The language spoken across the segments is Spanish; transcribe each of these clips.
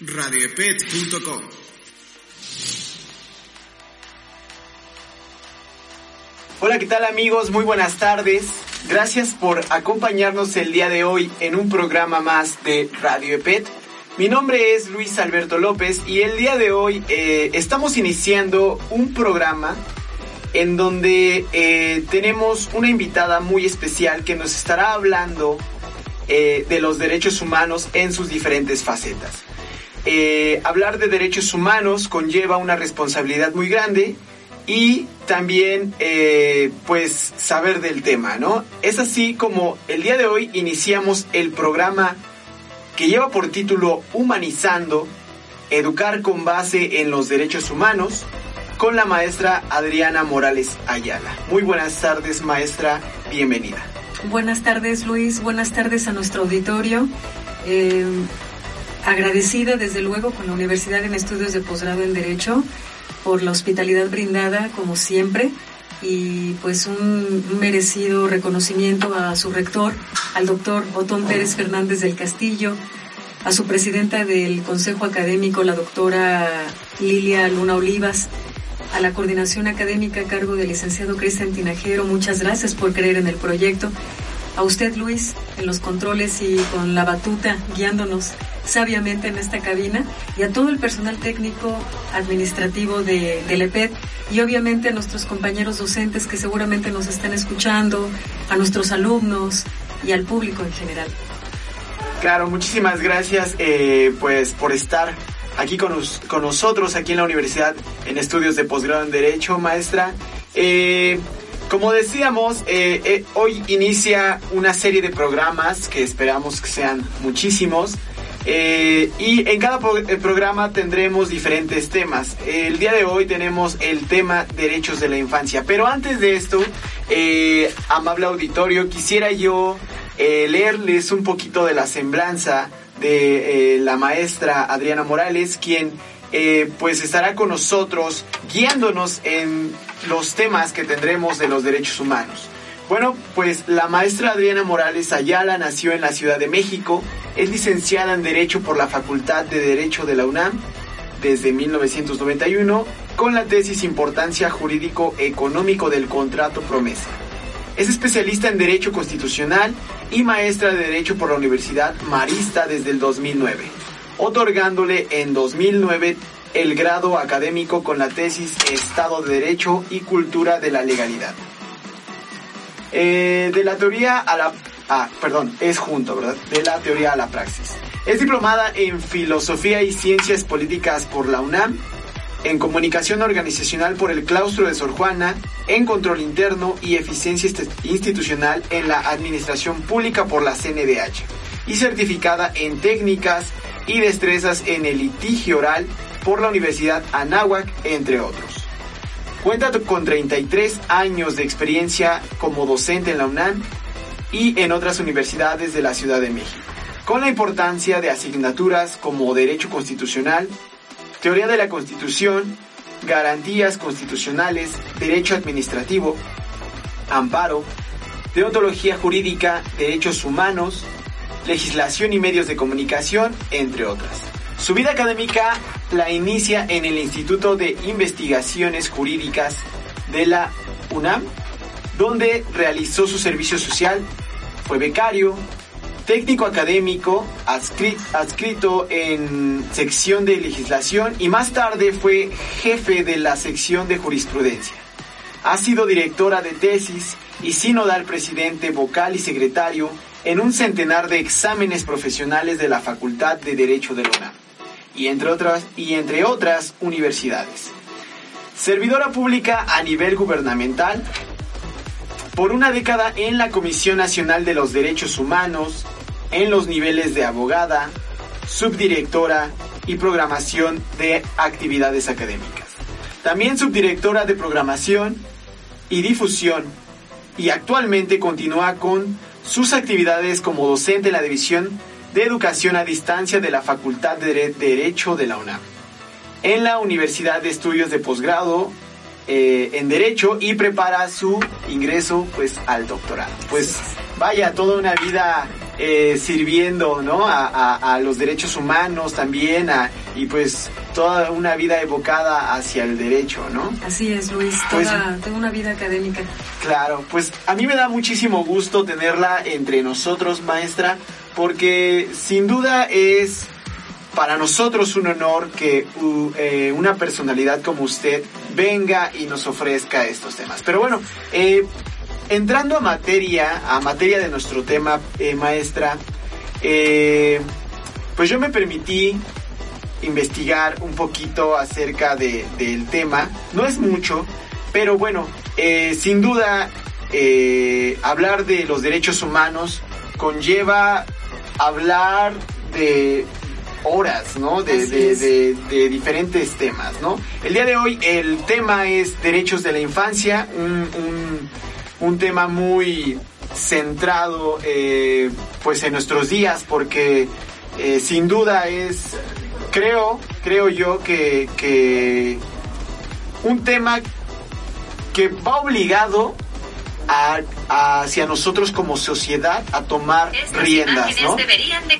radioepet.com. Hola, ¿qué tal amigos? Muy buenas tardes. Gracias por acompañarnos el día de hoy en un programa más de Radio EPET. Mi nombre es Luis Alberto López y el día de hoy eh, estamos iniciando un programa en donde eh, tenemos una invitada muy especial que nos estará hablando eh, de los derechos humanos en sus diferentes facetas. Hablar de derechos humanos conlleva una responsabilidad muy grande y también pues saber del tema, ¿no? Es así como el día de hoy iniciamos el programa que lleva por título Humanizando, Educar con base en los derechos humanos, con la maestra Adriana Morales Ayala. Muy buenas tardes, maestra, bienvenida. Buenas tardes, Luis, buenas tardes a nuestro auditorio. Eh, agradecida desde luego con la Universidad en Estudios de Posgrado en Derecho por la hospitalidad brindada, como siempre y pues un merecido reconocimiento a su rector, al doctor Otón Pérez Fernández del Castillo, a su presidenta del Consejo Académico, la doctora Lilia Luna Olivas, a la coordinación académica a cargo del licenciado Cristian Tinajero, muchas gracias por creer en el proyecto. A usted, Luis, en los controles y con la batuta guiándonos sabiamente en esta cabina y a todo el personal técnico administrativo de, del EPED y obviamente a nuestros compañeros docentes que seguramente nos están escuchando, a nuestros alumnos y al público en general. Claro, muchísimas gracias eh, pues por estar aquí con, con, nosotros, aquí en la universidad, en estudios de posgrado en Derecho, maestra. Eh, como decíamos, eh, hoy inicia una serie de programas que esperamos que sean muchísimos. Eh, y en cada eh, programa tendremos diferentes temas. El día de hoy tenemos el tema derechos de la infancia. Pero antes de esto, eh, amable auditorio, quisiera yo leerles un poquito de la semblanza de la maestra Adriana Morales, quien pues estará con nosotros guiándonos en los temas que tendremos de los derechos humanos. Bueno, pues la maestra Adriana Morales Ayala nació en la Ciudad de México, es licenciada en Derecho por la Facultad de Derecho de la UNAM desde 1991 con la tesis Importancia Jurídico Económico del Contrato Promesa. Es especialista en Derecho Constitucional y maestra de Derecho por la Universidad Marista desde el 2009, otorgándole en 2009 el grado académico con la tesis Estado de Derecho y Cultura de la Legalidad. Eh, de la teoría a la... Ah, perdón, es junto, ¿verdad? De la teoría a la praxis. Es diplomada en Filosofía y Ciencias Políticas por la UNAM, en Comunicación Organizacional por el Claustro de Sor Juana, en Control Interno y Eficiencia Institucional en la Administración Pública por la CNDH, y certificada en Técnicas y Destrezas en el Litigio Oral por la Universidad Anáhuac, entre otros. Cuenta con 33 años de experiencia como docente en la UNAM y en otras universidades de la Ciudad de México, con la importancia de asignaturas como Derecho Constitucional, Teoría de la Constitución, Garantías Constitucionales, Derecho Administrativo, Amparo, Deontología Jurídica, Derechos Humanos, Legislación y Medios de Comunicación, entre otras. Su vida académica la inicia en el Instituto de Investigaciones Jurídicas de la UNAM, donde realizó su servicio social, fue becario, técnico académico, adscrito en sección de legislación y más tarde fue jefe de la sección de jurisprudencia. Ha sido directora de tesis y sinodal presidente, vocal y secretario en un centenar de exámenes profesionales de la Facultad de Derecho de la UNAM y entre otras, y entre otras universidades. Servidora pública a nivel gubernamental, por una década en la Comisión Nacional de los Derechos Humanos, en los niveles de abogada, subdirectora y programación de actividades académicas. También subdirectora de programación y difusión y actualmente continúa con sus actividades como docente en la división de Educación a Distancia de la Facultad de Derecho de la UNAM, en la Universidad de Estudios de Posgrado eh, en Derecho y prepara su ingreso pues al doctorado. Pues vaya, toda una vida eh, sirviendo, ¿no? A, los derechos humanos también, y pues toda una vida evocada hacia el derecho, ¿no? Así es, Luis, pues toda, toda una vida académica. Claro, pues a mí me da muchísimo gusto tenerla entre nosotros, maestra, porque sin duda es para nosotros un honor que eh, una personalidad como usted venga y nos ofrezca estos temas. Pero bueno, eh, entrando a materia, a materia de nuestro tema, eh, maestra, pues yo me permití investigar un poquito acerca del tema. No es mucho, pero bueno, sin duda hablar de los derechos humanos conlleva hablar de horas, ¿no? De, de, diferentes temas, ¿no? El día de hoy el tema es derechos de la infancia, un, un, tema muy centrado eh, pues en nuestros días porque eh, sin duda es, creo, creo yo que, que un tema que va obligado a, hacia nosotros como sociedad a tomar riendas, ¿no? Deberían de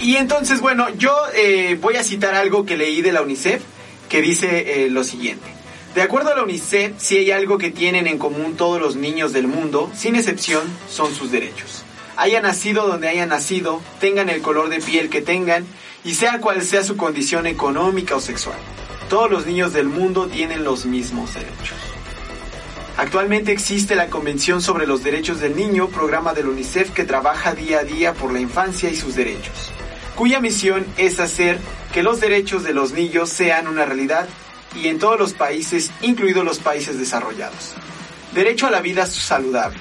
y entonces, bueno, yo eh, voy a citar algo que leí de la UNICEF que dice eh, lo siguiente. De acuerdo a la UNICEF, si hay algo que tienen en común todos los niños del mundo, sin excepción, son sus derechos. Haya nacido donde haya nacido, tengan el color de piel que tengan y sea cual sea su condición económica o sexual. Todos los niños del mundo tienen los mismos derechos. Actualmente existe la Convención sobre los Derechos del Niño, programa del UNICEF que trabaja día a día por la infancia y sus derechos cuya misión es hacer que los derechos de los niños sean una realidad y en todos los países, incluidos los países desarrollados. Derecho a la vida saludable,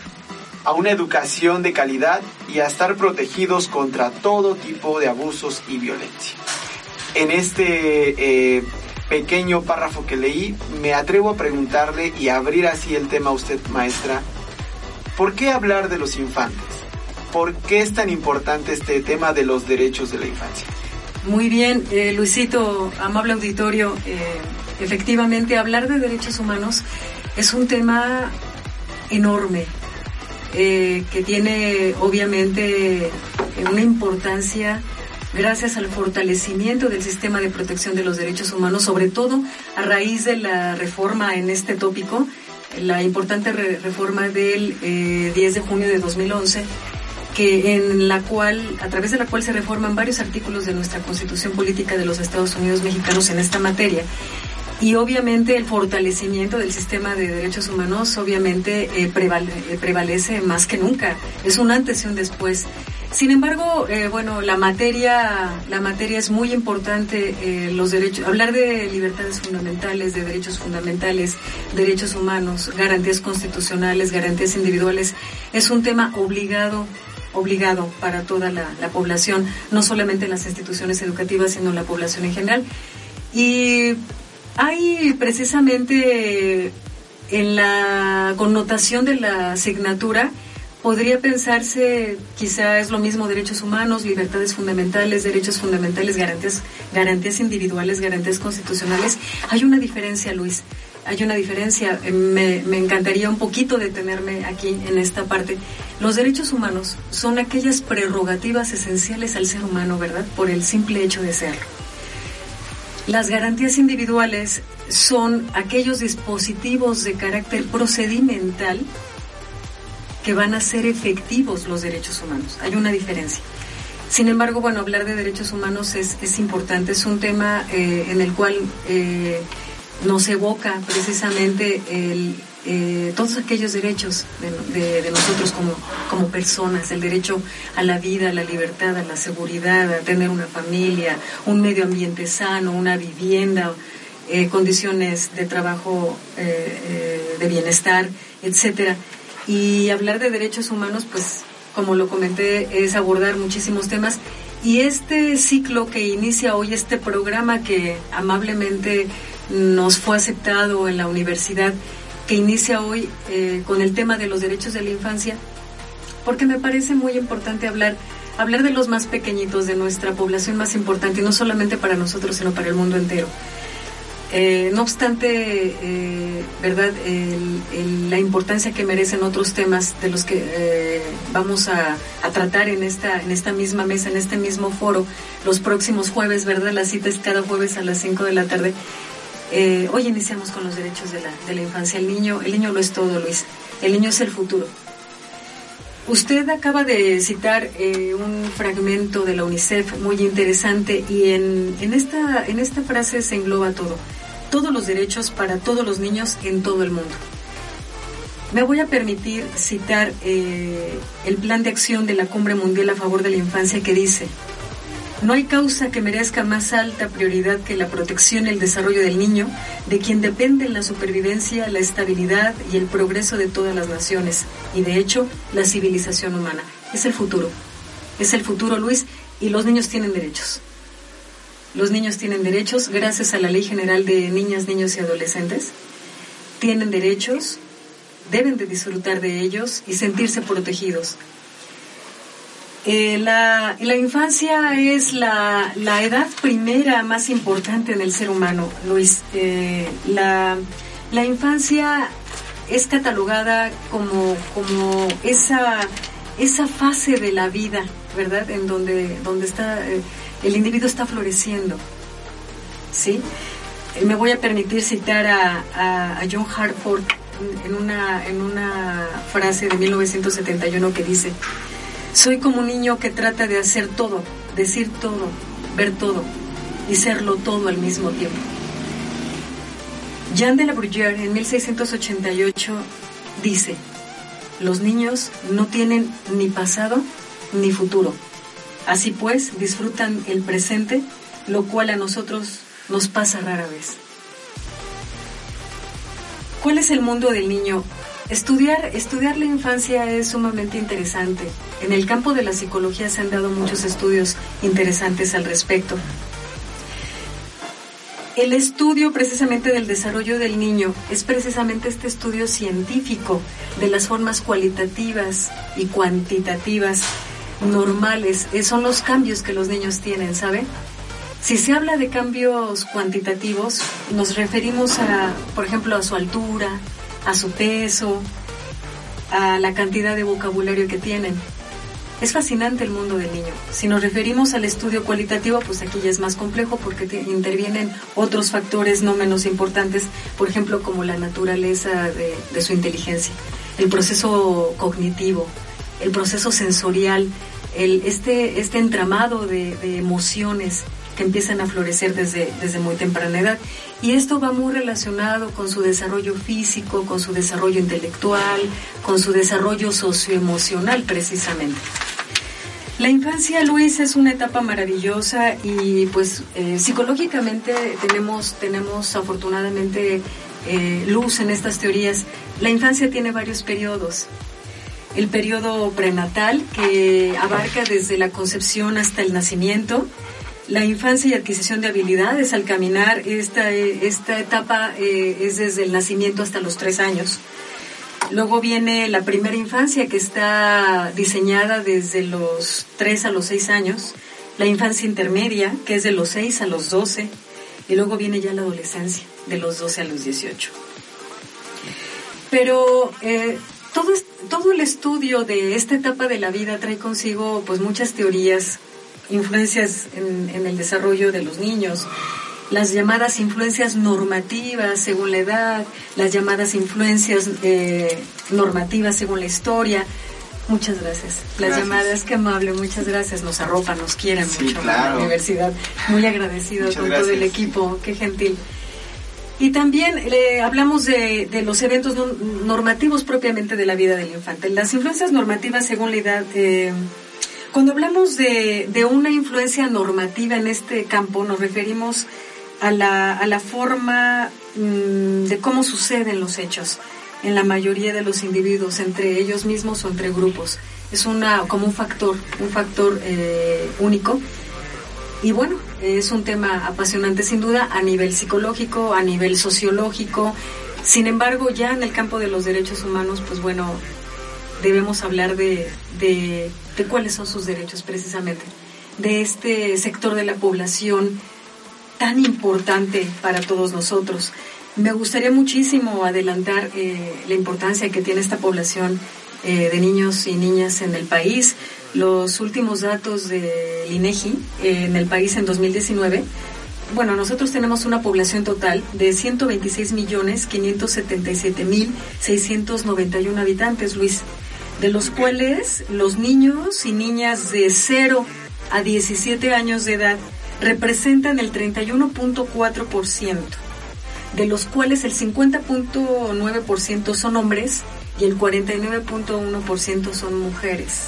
a una educación de calidad y a estar protegidos contra todo tipo de abusos y violencia. En este eh, pequeño párrafo que leí, me atrevo a preguntarle y abrir así el tema a usted, maestra, ¿por qué hablar de los infantes? ¿por qué es tan importante este tema de los derechos de la infancia? Muy bien, eh, Luisito, amable auditorio, eh, efectivamente hablar de derechos humanos es un tema enorme, eh, que tiene obviamente una importancia gracias al fortalecimiento del sistema de protección de los derechos humanos, sobre todo a raíz de la reforma en este tópico, la importante reforma del 10 de junio de 2011 que en la cual, a través de la cual se reforman varios artículos de nuestra Constitución Política de los Estados Unidos Mexicanos en esta materia. Y obviamente el fortalecimiento del sistema de derechos humanos obviamente eh, eh, prevalece más que nunca. Es un antes y un después. Sin embargo, eh, bueno, la materia, la materia es muy importante. los derechos, hablar de libertades fundamentales, de derechos fundamentales, derechos humanos, garantías constitucionales, garantías individuales, es un tema obligado obligado para toda la, población, no solamente en las instituciones educativas, sino la población en general. Y hay precisamente en la connotación de la asignatura, podría pensarse, quizá es lo mismo derechos humanos, libertades fundamentales, derechos fundamentales, garantías, garantías individuales, garantías constitucionales. Hay una diferencia, Luis hay una diferencia. Me, me, encantaría un poquito detenerme aquí en esta parte. Los derechos humanos son aquellas prerrogativas esenciales al ser humano, ¿verdad? Por el simple hecho de serlo. Las garantías individuales son aquellos dispositivos de carácter procedimental que van a ser efectivos los derechos humanos. Hay una diferencia. Sin embargo, bueno, hablar de derechos humanos es, es importante, es un tema eh, en el cual eh, nos evoca precisamente el, eh, todos aquellos derechos de, nosotros como, como personas, el derecho a la vida, a la libertad, a la seguridad, a tener una familia, un medio ambiente sano, una vivienda, eh, condiciones de trabajo eh, de bienestar, etcétera. Y hablar de derechos humanos, pues, como lo comenté, es abordar muchísimos temas. Y este ciclo que inicia hoy, este programa que amablemente nos fue aceptado en la universidad que inicia hoy eh, con el tema de los derechos de la infancia, porque me parece muy importante hablar, hablar de los más pequeñitos, de nuestra población más importante, no solamente para nosotros, sino para el mundo entero. Eh, no obstante, eh, ¿verdad? la importancia que merecen otros temas de los que eh, vamos a, tratar en esta, en esta misma mesa, en este mismo foro, los próximos jueves, ¿verdad? La cita es cada jueves a las 5 de la tarde. hoy iniciamos con los derechos de la, de la infancia. El niño, el niño lo es todo, Luis. El niño es el futuro. Usted acaba de citar eh, un fragmento de la UNICEF muy interesante y en, en, esta, en esta frase se engloba todo. Todos los derechos para todos los niños en todo el mundo. Me voy a permitir citar eh, el plan de acción de la Cumbre Mundial a favor de la Infancia que dice, no hay causa que merezca más alta prioridad que la protección y el desarrollo del niño, de quien dependen la supervivencia, la estabilidad y el progreso de todas las naciones, y de hecho, la civilización humana. Es el futuro. Es el futuro, Luis, y los niños tienen derechos. Los niños tienen derechos gracias a la Ley General de Niñas, Niños y Adolescentes. Tienen derechos, deben de disfrutar de ellos y sentirse protegidos. Eh, la, infancia es la, edad primera más importante en el ser humano, Luis. Eh, la, la, infancia es catalogada como, como esa, esa fase de la vida, ¿verdad? En donde, donde está, eh, el individuo está floreciendo. ¿Sí? me voy a permitir citar a, a, a John Hartford en una, en una frase de 1971 que dice, soy como un niño que trata de hacer todo, decir todo, ver todo y serlo todo al mismo tiempo. Jean de la Bruyère en 1688 dice, los niños no tienen ni pasado ni futuro. Así pues, disfrutan el presente, lo cual a nosotros nos pasa rara vez. ¿Cuál es el mundo del niño Estudiar, estudiar la infancia es sumamente interesante. En el campo de la psicología se han dado muchos estudios interesantes al respecto. El estudio precisamente del desarrollo del niño es precisamente este estudio científico de las formas cualitativas y cuantitativas normales. Eh, son los cambios que los niños tienen, ¿sabe? Si se habla de cambios cuantitativos, nos referimos a, por ejemplo, a su altura, a su peso, a la cantidad de vocabulario que tienen. Es fascinante el mundo del niño. Si nos referimos al estudio cualitativo, pues aquí ya es más complejo porque intervienen otros factores no menos importantes, por ejemplo, como la naturaleza de, su inteligencia, el proceso cognitivo, el proceso sensorial, el, este, este entramado de, de emociones que empiezan a florecer desde, desde muy temprana edad. Y esto va muy relacionado con su desarrollo físico, con su desarrollo intelectual, con su desarrollo socioemocional precisamente. La infancia, Luis, es una etapa maravillosa y pues eh, psicológicamente tenemos, tenemos afortunadamente eh, luz en estas teorías. La infancia tiene varios periodos. El periodo prenatal, que abarca desde la concepción hasta el nacimiento, la infancia y adquisición de habilidades al caminar, esta, esta etapa eh, es desde el nacimiento hasta los tres años. Luego viene la primera infancia que está diseñada desde los tres a los seis años. La infancia intermedia, que es de los seis a los doce. Y luego viene ya la adolescencia, de los doce a los dieciocho. Pero eh, todo, todo el estudio de esta etapa de la vida trae consigo pues muchas teorías influencias en, el desarrollo de los niños, las llamadas influencias normativas según la edad, las llamadas influencias eh, normativas según la historia. Muchas gracias. Las llamadas, qué amable, muchas gracias. Nos arropan, nos quieren mucho en la universidad. Muy agradecido con todo el equipo, qué gentil. Y también le hablamos de, de, los eventos normativos propiamente de la vida del infante. Las influencias normativas según la edad eh, cuando hablamos de, una influencia normativa en este campo, nos referimos a la, a la forma mm, de cómo suceden los hechos en la mayoría de los individuos, entre ellos mismos o entre grupos. Es una, como un factor, un factor eh, único. Y bueno, es un tema apasionante sin duda a nivel psicológico, a nivel sociológico. Sin embargo, ya en el campo de los derechos humanos, pues bueno, debemos hablar de, de, cuáles son sus derechos precisamente, de este sector de la población tan importante para todos nosotros. Me gustaría muchísimo adelantar eh, la importancia que tiene esta población eh, de niños y niñas en el país. Los últimos datos del INEGI en el país en 2019 bueno, nosotros tenemos una población total de 126 millones 577 mil 691 habitantes, Luis, de los cuales los niños y niñas de 0 a 17 años de edad representan el 31.4%, de los cuales el 50.9% son hombres y el 49.1% son mujeres.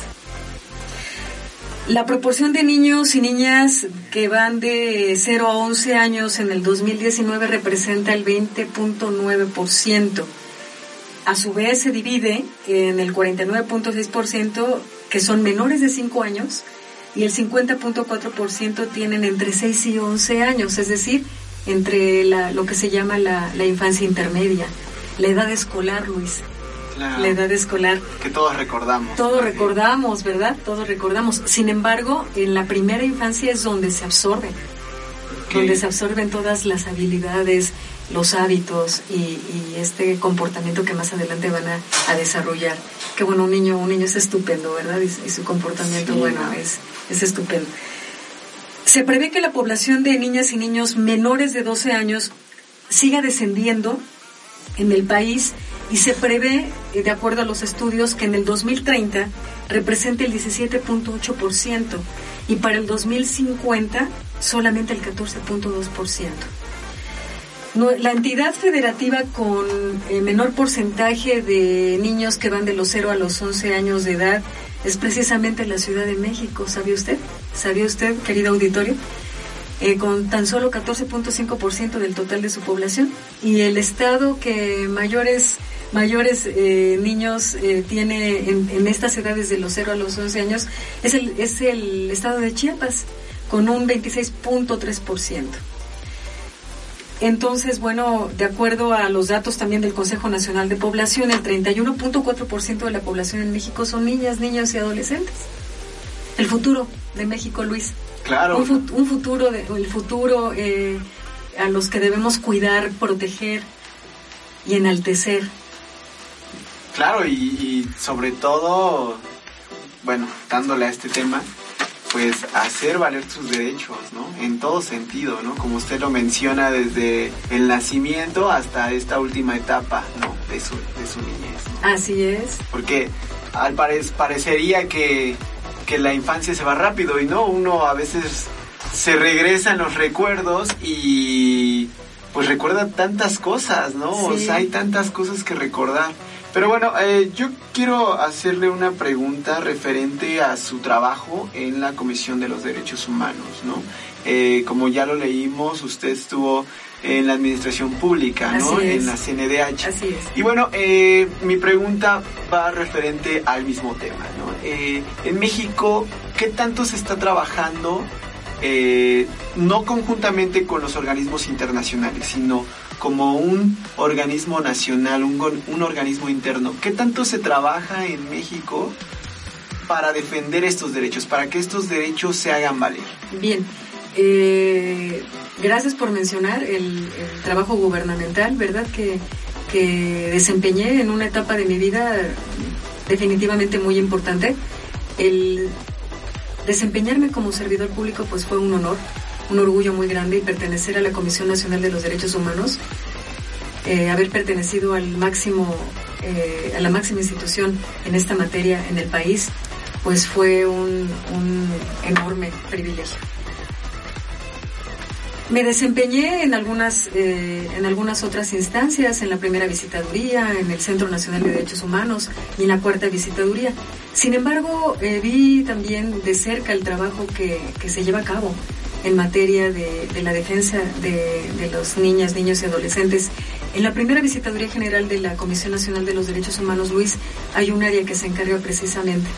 La proporción de niños y niñas que van de 0 a 11 años en el 2019 representa el 20.9%. A su vez se divide en el 49.6% que son menores de 5 años y el 50.4% tienen entre 6 y 11 años, es decir, entre lo que se llama la, la infancia intermedia, la edad escolar, Luis la edad escolar. Que todos recordamos. Todos recordamos, ¿verdad? Todos recordamos. Sin embargo, en la primera infancia es donde se absorben, donde se absorben todas las habilidades, los hábitos y, este comportamiento que más adelante van a, desarrollar. Que bueno, un niño, un niño es estupendo, ¿verdad? Y, su comportamiento, bueno, es, es estupendo. Se prevé que la población de niñas y niños menores de 12 años siga descendiendo en el país y se prevé, eh, de acuerdo a los estudios, que en el 2030 represente el 17.8% y para el 2050 solamente el 14.2%. La entidad federativa con el menor porcentaje de niños que van de los 0 a los 11 años de edad es precisamente la Ciudad de México, ¿sabía usted? ¿Sabía usted, querido auditorio? Eh, con tan solo 14.5% del total de su población. Y el estado que mayores mayores eh, niños eh, tiene en, estas edades de los 0 a los 11 años es el, es el estado de Chiapas, con un 26.3%. Entonces, bueno, de acuerdo a los datos también del Consejo Nacional de Población, el 31.4% de la población en México son niñas, niños y adolescentes. El futuro de México, Luis. Claro. Un, futuro, de, el futuro eh, a los que debemos cuidar, proteger y enaltecer. Claro, y, sobre todo, bueno, dándole a este tema, pues hacer valer sus derechos, ¿no? En todo sentido, ¿no? Como usted lo menciona, desde el nacimiento hasta esta última etapa, ¿no? De su, de su niñez. Así es. Porque al parecería que, que la infancia se va rápido y no, uno a veces se regresa en los recuerdos y pues recuerda tantas cosas, ¿no? O sea, hay tantas cosas que recordar. Pero bueno, eh, yo quiero hacerle una pregunta referente a su trabajo en la Comisión de los Derechos Humanos, ¿no? Eh, como ya lo leímos, usted estuvo en la administración pública, ¿no? En la CNDH. Así es. Y bueno, eh, mi pregunta va referente al mismo tema, ¿no? en México, ¿qué tanto se está trabajando, no conjuntamente con los organismos internacionales, sino como un organismo nacional, un, organismo interno. ¿Qué tanto se trabaja en México para defender estos derechos, para que estos derechos se hagan valer? Bien, eh, gracias por mencionar el, trabajo gubernamental, ¿verdad? Que, que desempeñé en una etapa de mi vida definitivamente muy importante. El desempeñarme como servidor público pues fue un honor un orgullo muy grande y pertenecer a la Comisión Nacional de los Derechos Humanos, eh, haber pertenecido al máximo, eh, a la máxima institución en esta materia en el país, pues fue un, enorme privilegio. Me desempeñé en algunas, eh, en algunas otras instancias, en la primera visitaduría, en el Centro Nacional de Derechos Humanos y en la cuarta visitaduría. Sin embargo, vi también de cerca el trabajo que, que se lleva a cabo en materia de, la defensa de, los niñas, niños y adolescentes. En la primera visitaduría general de la Comisión Nacional de los Derechos Humanos, Luis, hay un área que se encarga precisamente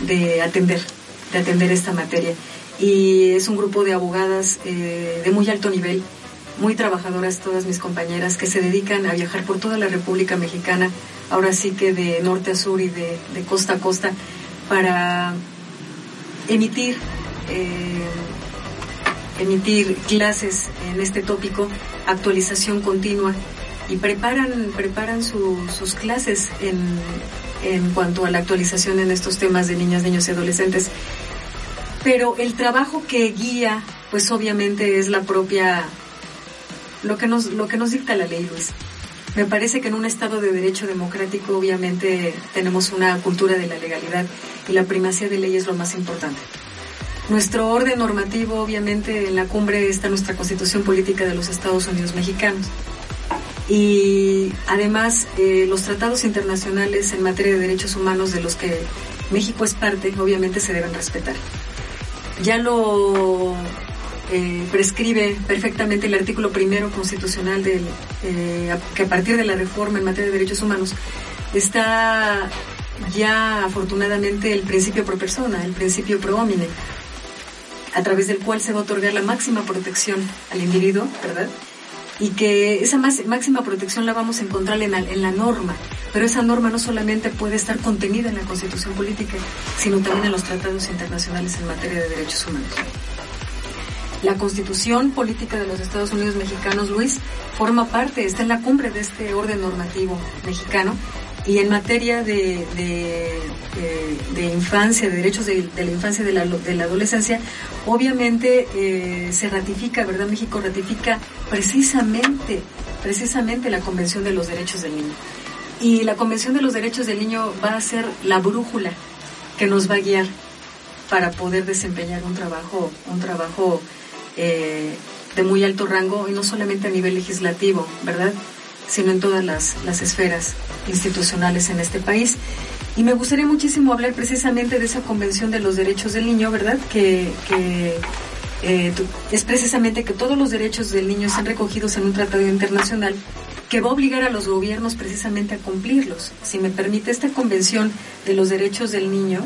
de atender, de atender esta materia. Y es un grupo de abogadas eh, de muy alto nivel, muy trabajadoras todas mis compañeras, que se dedican a viajar por toda la República Mexicana, ahora sí que de norte a sur y de, costa a costa, para emitir eh, emitir clases en este tópico, actualización continua, y preparan, preparan sus clases en, en cuanto a la actualización en estos temas de niñas, niños y adolescentes. Pero el trabajo que guía, pues obviamente es la propia, lo que nos, lo que nos dicta la ley, Luis. Me parece que en un Estado de Derecho democrático obviamente tenemos una cultura de la legalidad y la primacía de ley es lo más importante. Nuestro orden normativo, obviamente, en la cumbre está nuestra Constitución Política de los Estados Unidos Mexicanos. Y además, eh, los tratados internacionales en materia de derechos humanos de los que México es parte, obviamente se deben respetar. Ya lo eh, prescribe perfectamente el artículo primero constitucional del, eh, que a partir de la reforma en materia de derechos humanos está ya afortunadamente el principio pro persona, el principio pro homine, a través del cual se va a otorgar la máxima protección al individuo, ¿verdad? Y que esa máxima protección la vamos a encontrar en la, en la norma, pero esa norma no solamente puede estar contenida en la Constitución Política, sino también en los tratados internacionales en materia de derechos humanos. La constitución política de los Estados Unidos mexicanos, Luis, forma parte, está en la cumbre de este orden normativo mexicano y en materia de, de, infancia, de derechos de, la infancia y de la, de la adolescencia, obviamente eh, se ratifica, ¿verdad? México ratifica precisamente, precisamente la Convención de los Derechos del Niño. Y la Convención de los Derechos del Niño va a ser la brújula que nos va a guiar para poder desempeñar un trabajo, un trabajo eh, de muy alto rango y no solamente a nivel legislativo, ¿verdad? Sino en todas las, esferas institucionales en este país. Y me gustaría muchísimo hablar precisamente de esa Convención de los Derechos del Niño, ¿verdad? Que, eh, es precisamente que todos los derechos del niño están recogidos en un tratado internacional que va a obligar a los gobiernos precisamente a cumplirlos. Si me permite, esta Convención de los Derechos del Niño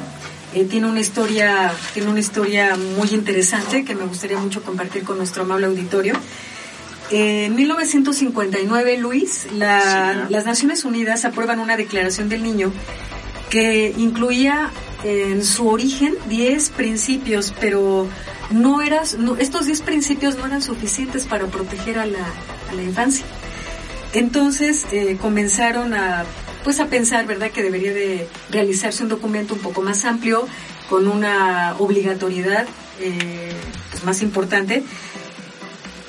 eh, tiene una historia, tiene una historia muy interesante que me gustaría mucho compartir con nuestro amable auditorio. En 1959, Luis, las Naciones Unidas aprueban una declaración del niño que incluía en su origen 10 principios, pero no eras, estos 10 principios no eran suficientes para proteger a la, a la infancia. Entonces eh, comenzaron a pues a pensar, ¿verdad?, que debería de realizarse un documento un poco más amplio, con una obligatoriedad eh, pues, más importante.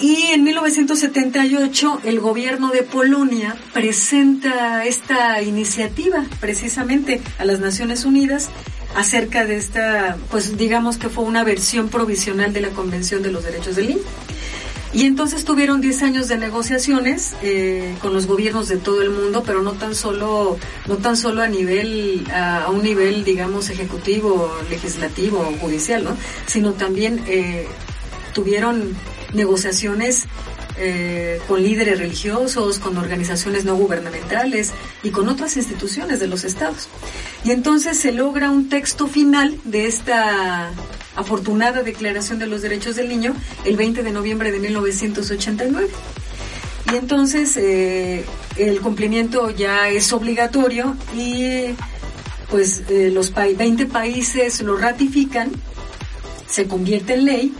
Y en 1978 el gobierno de Polonia presenta esta iniciativa precisamente a las Naciones Unidas acerca de esta, pues digamos que fue una versión provisional de la Convención de los Derechos del Niño. Y entonces tuvieron 10 años de negociaciones eh, con los gobiernos de todo el mundo, pero no tan solo, no tan solo a nivel, a, un nivel, digamos, ejecutivo, legislativo judicial, ¿no? Sino también eh, tuvieron negociaciones eh, con líderes religiosos, con organizaciones no gubernamentales y con otras instituciones de los estados. Y entonces se logra un texto final de esta afortunada Declaración de los Derechos del Niño el 20 de noviembre de 1989. Y entonces eh, el cumplimiento ya es obligatorio y pues eh, los 20 países lo ratifican, se convierte en ley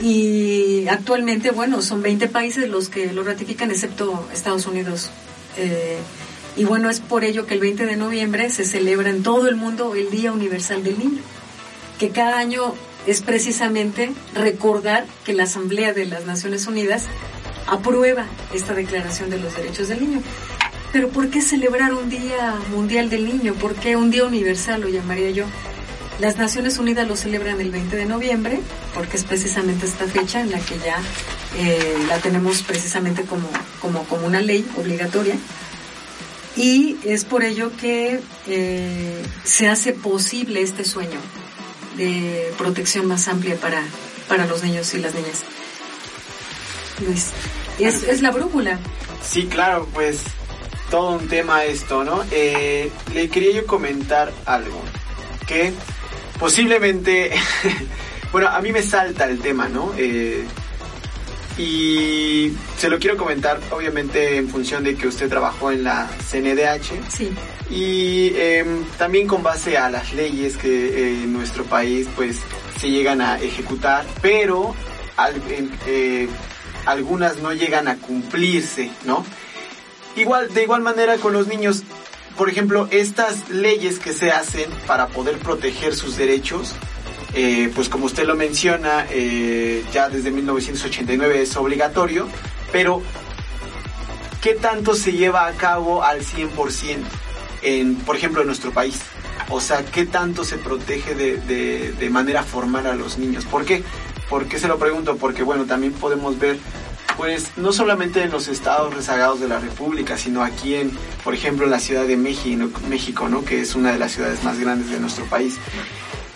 y actualmente, bueno, son 20 países los que lo ratifican excepto Estados Unidos. Eh, y bueno, es por ello que el 20 de noviembre se celebra en todo el mundo el Día Universal del Niño que cada año es precisamente recordar que la Asamblea de las Naciones Unidas aprueba esta Declaración de los Derechos del Niño. Pero ¿por qué celebrar un Día Mundial del Niño? ¿Por qué un Día Universal lo llamaría yo? Las Naciones Unidas lo celebran el 20 de noviembre, porque es precisamente esta fecha en la que ya eh, la tenemos precisamente como, como, como una ley obligatoria. Y es por ello que eh, se hace posible este sueño de protección más amplia para, para los niños y las niñas. Luis, es, es la brújula. Sí, claro, pues todo un tema esto, ¿no? Eh, le quería yo comentar algo, que posiblemente, bueno, a mí me salta el tema, ¿no? Eh, y se lo quiero comentar, obviamente, en función de que usted trabajó en la CNDH. Sí y em, también con base a las leyes que eh, en nuestro país pues se llegan a ejecutar, pero eh, algunas no llegan a cumplirse, ¿no? Igual, de igual manera con los niños, por ejemplo, estas leyes que se hacen para poder proteger sus derechos, eh, pues como usted lo menciona, eh, ya desde 1989 es obligatorio, pero ¿qué tanto se lleva a cabo al 100% en, por ejemplo, en nuestro país? O sea, ¿qué tanto se protege de, de, manera formal a los niños? ¿Por qué? ¿Por qué se lo pregunto? Porque, bueno, también podemos ver pues no solamente en los estados rezagados de la República, sino aquí en, por ejemplo, en la Ciudad de México, México, ¿no? Que es una de las ciudades más grandes de nuestro país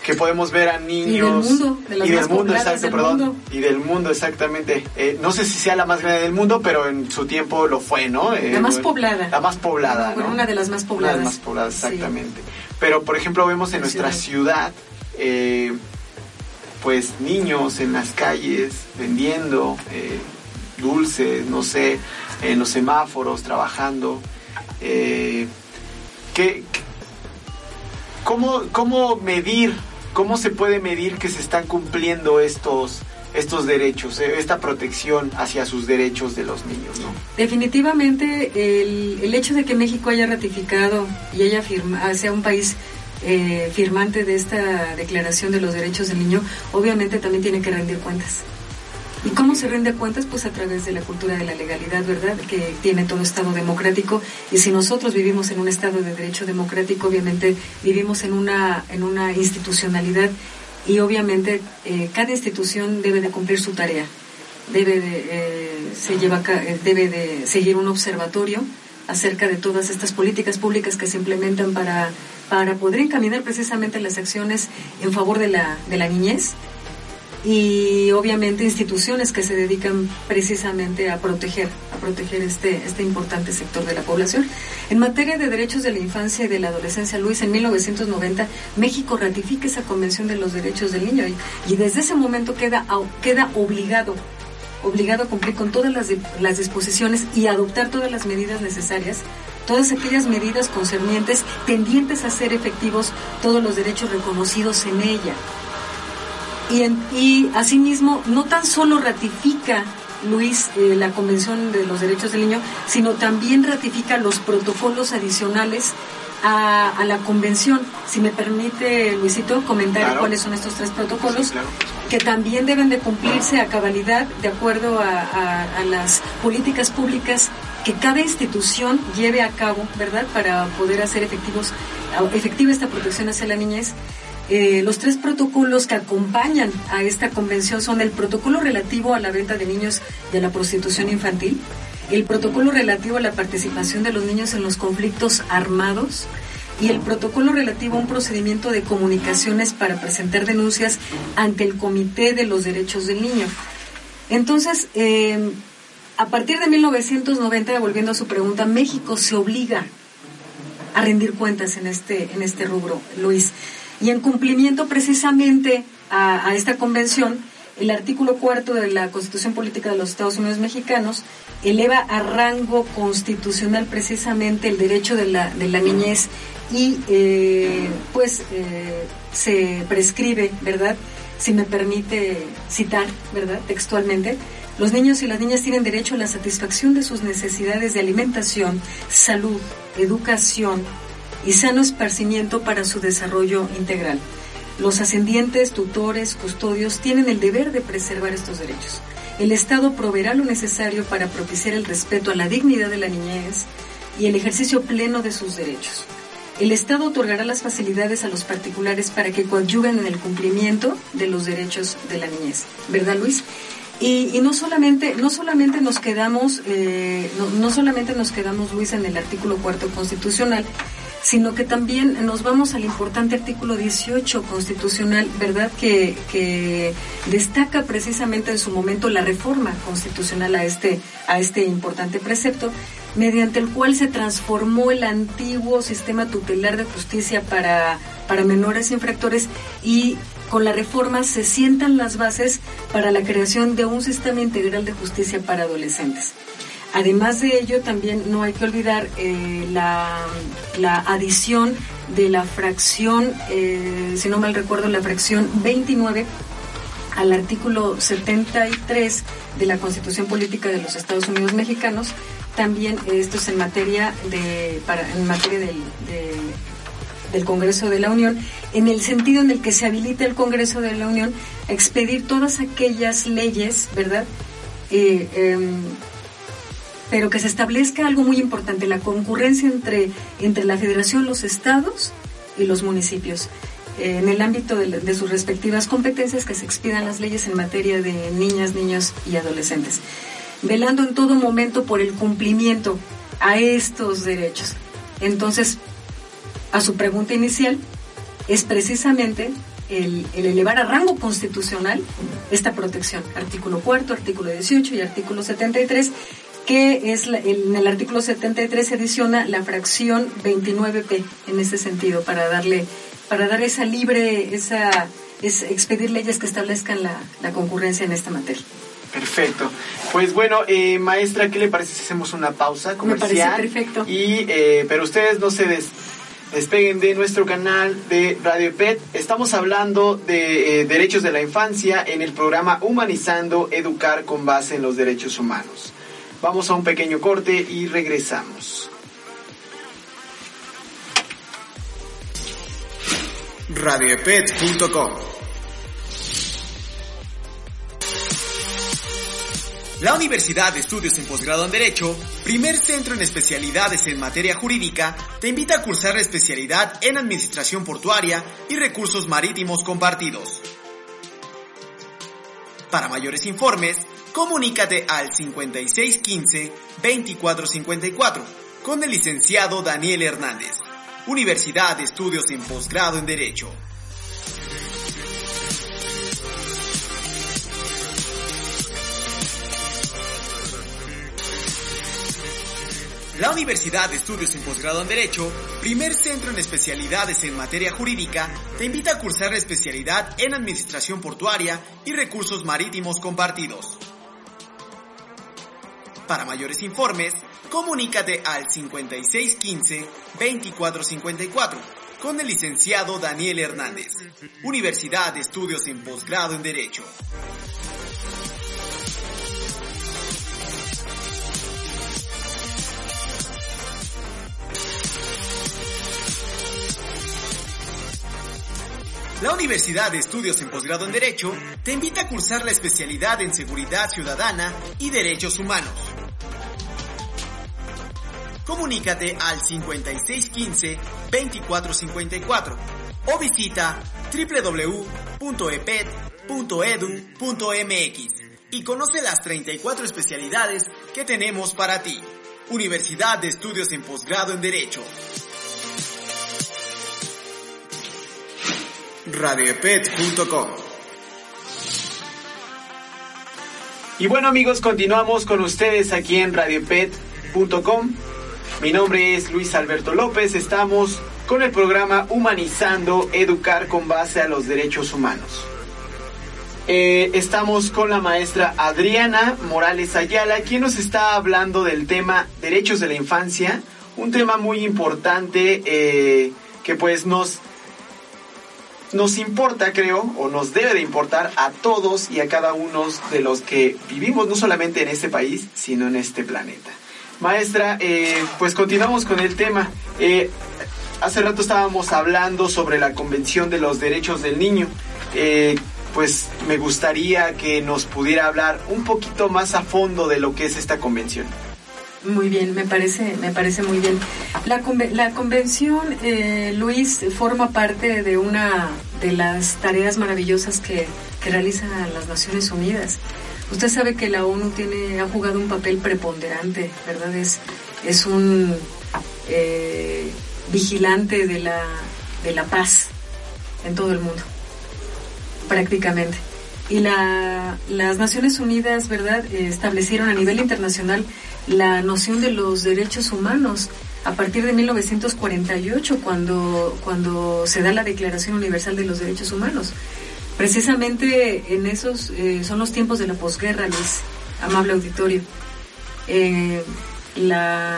que podemos ver a niños. Y del mundo, de y del mundo, exacto, perdón. Y del mundo, exactamente. Eh, no sé si sea la más grande del mundo, pero en su tiempo lo fue, ¿no? Eh, la más poblada. La más poblada, ¿no? Una de las más pobladas. Una de las más pobladas, exactamente. Pero, por ejemplo, vemos en nuestra ciudad, eh, pues niños en las calles vendiendo dulces, no sé, en los semáforos, trabajando. ¿qué, cómo, ¿Cómo medir ¿Cómo se puede medir que se están cumpliendo estos, estos derechos, eh, esta protección hacia sus derechos de los niños? ¿no? Definitivamente el, el hecho de que México haya ratificado y haya firmado, sea un país eh, firmante de esta Declaración de los Derechos del Niño, obviamente también tiene que rendir cuentas. ¿Y cómo se rinde cuentas? Pues a través de la cultura de la legalidad, ¿verdad? Que tiene todo Estado democrático. Y si nosotros vivimos en un Estado de derecho democrático, obviamente vivimos en una, en una institucionalidad y obviamente eh, cada institución debe de cumplir su tarea. Debe de, eh, se lleva, eh, debe de seguir un observatorio acerca de todas estas políticas públicas que se implementan para, para poder encaminar precisamente las acciones en favor de la, de la niñez y obviamente instituciones que se dedican precisamente a proteger, a proteger este, este importante sector de la población. En materia de derechos de la infancia y de la adolescencia, Luis, en 1990 México ratifica esa Convención de los Derechos del Niño y, desde ese momento queda, queda obligado obligado a cumplir con todas las, las disposiciones y adoptar todas las medidas necesarias todas aquellas medidas concernientes tendientes a ser efectivos todos los derechos reconocidos en ella. Y, y asimismo, no tan solo ratifica Luis eh, la Convención de los Derechos del Niño, sino también ratifica los protocolos adicionales a, la Convención. Si me permite, Luisito, comentar cuáles son estos tres protocolos, que también deben de cumplirse a cabalidad de acuerdo a, a, las políticas públicas que cada institución lleve a cabo, ¿verdad?, para poder hacer efectivos, efectiva esta protección hacia la niñez. Eh, los tres protocolos que acompañan a esta convención son el protocolo relativo a la venta de niños y a la prostitución infantil, el protocolo relativo a la participación de los niños en los conflictos armados y el protocolo relativo a un procedimiento de comunicaciones para presentar denuncias ante el Comité de los Derechos del Niño. Entonces, eh, a partir de 1990, volviendo a su pregunta, México se obliga a rendir cuentas en este, en este rubro, Luis. Y en cumplimiento precisamente a, esta convención, el artículo cuarto de la Constitución Política de los Estados Unidos Mexicanos eleva a rango constitucional precisamente el derecho de la, de la niñez y eh, pues eh, se prescribe, ¿verdad? Si me permite citar, ¿verdad? Textualmente, los niños y las niñas tienen derecho a la satisfacción de sus necesidades de alimentación, salud, educación, y sano esparcimiento para su desarrollo integral. Los ascendientes, tutores, custodios tienen el deber de preservar estos derechos. El Estado proveerá lo necesario para propiciar el respeto a la dignidad de la niñez y el ejercicio pleno de sus derechos. El Estado otorgará las facilidades a los particulares para que coadyuven en el cumplimiento de los derechos de la niñez. ¿Verdad, Luis? Y, no solamente no solamente nos quedamos eh, no, no solamente nos quedamos Luis en el artículo cuarto constitucional sino que también nos vamos al importante artículo 18 constitucional, ¿verdad? Que, destaca precisamente en su momento la reforma constitucional a este, a este importante precepto, mediante el cual se transformó el antiguo sistema tutelar de justicia para, para menores infractores y con la reforma se sientan las bases para la creación de un sistema integral de justicia para adolescentes. Además de ello, también no hay que olvidar eh, la, adición de la fracción, eh, si no mal recuerdo, la fracción 29 al artículo 73 de la Constitución Política de los Estados Unidos Mexicanos. También esto es en materia de para en materia del, del Congreso de la Unión, en el sentido en el que se habilita el Congreso de la Unión a expedir todas aquellas leyes, ¿verdad? Eh, em, pero que se establezca algo muy importante, la concurrencia entre, entre la federación, los estados y los municipios. Eh, en el ámbito de, sus respectivas competencias, que se expidan las leyes en materia de niñas, niños y adolescentes, velando en todo momento por el cumplimiento a estos derechos. Entonces, a su pregunta inicial, es precisamente el, elevar a rango constitucional esta protección. Artículo cuarto, artículo 18 y artículo 73 que es en el artículo 73 se adiciona la fracción 29P en ese sentido para darle para dar esa libre esa es expedir leyes que establezcan la, la concurrencia en esta materia. Perfecto. Pues bueno, eh, maestra, ¿qué le parece si hacemos una pausa comercial? Me parece perfecto. Y, eh, pero ustedes no se des, despeguen de nuestro canal de Radio PET. Estamos hablando de eh, derechos de la infancia en el programa Humanizando Educar con base en los derechos humanos. Vamos a un pequeño corte y regresamos. Radiopet.com La Universidad de Estudios en Posgrado en Derecho, primer centro en especialidades en materia jurídica, te invita a cursar la especialidad en Administración Portuaria y Recursos Marítimos Compartidos. Para mayores informes, comunícate al 5615-2454 con el licenciado Daniel Hernández, Universidad de Estudios en Posgrado en Derecho. La Universidad de Estudios en Posgrado en Derecho, primer centro en especialidades en materia jurídica, te invita a cursar la especialidad en Administración Portuaria y Recursos Marítimos Compartidos. Para mayores informes, comunícate al 5615-2454 con el licenciado Daniel Hernández, Universidad de Estudios en Posgrado en Derecho. La Universidad de Estudios en Posgrado en Derecho te invita a cursar la especialidad en Seguridad Ciudadana y Derechos Humanos. Comunícate al 5615-2454 o visita www.eped.edu.mx y conoce las 34 especialidades que tenemos para ti. Universidad de Estudios en Posgrado en Derecho. radiopet.com. Y bueno amigos, continuamos con ustedes aquí en radiopet.com. Mi nombre es Luis Alberto López, estamos con el programa Humanizando Educar con base a los derechos humanos. Eh, estamos con la maestra Adriana Morales Ayala, quien nos está hablando del tema derechos de la infancia, un tema muy importante eh, que pues nos nos importa, creo, o nos debe de importar a todos y a cada uno de los que vivimos no solamente en este país, sino en este planeta. Maestra, eh, pues continuamos con el tema. Eh, hace rato estábamos hablando sobre la Convención de los Derechos del Niño. Eh, pues me gustaría que nos pudiera hablar un poquito más a fondo de lo que es esta convención. Muy bien, me parece, me parece muy bien. La, convención, eh, Luis, forma parte de una de las tareas maravillosas que, que realizan las Naciones Unidas. Usted sabe que la ONU tiene, ha jugado un papel preponderante, ¿verdad? Es, es un eh, vigilante de la, de la paz en todo el mundo, prácticamente. Y la, las Naciones Unidas, ¿verdad?, establecieron a nivel internacional la noción de los derechos humanos a partir de 1948, cuando, cuando se da la Declaración Universal de los Derechos Humanos. Precisamente en esos eh, son los tiempos de la posguerra, Luis, amable auditorio. Eh, la,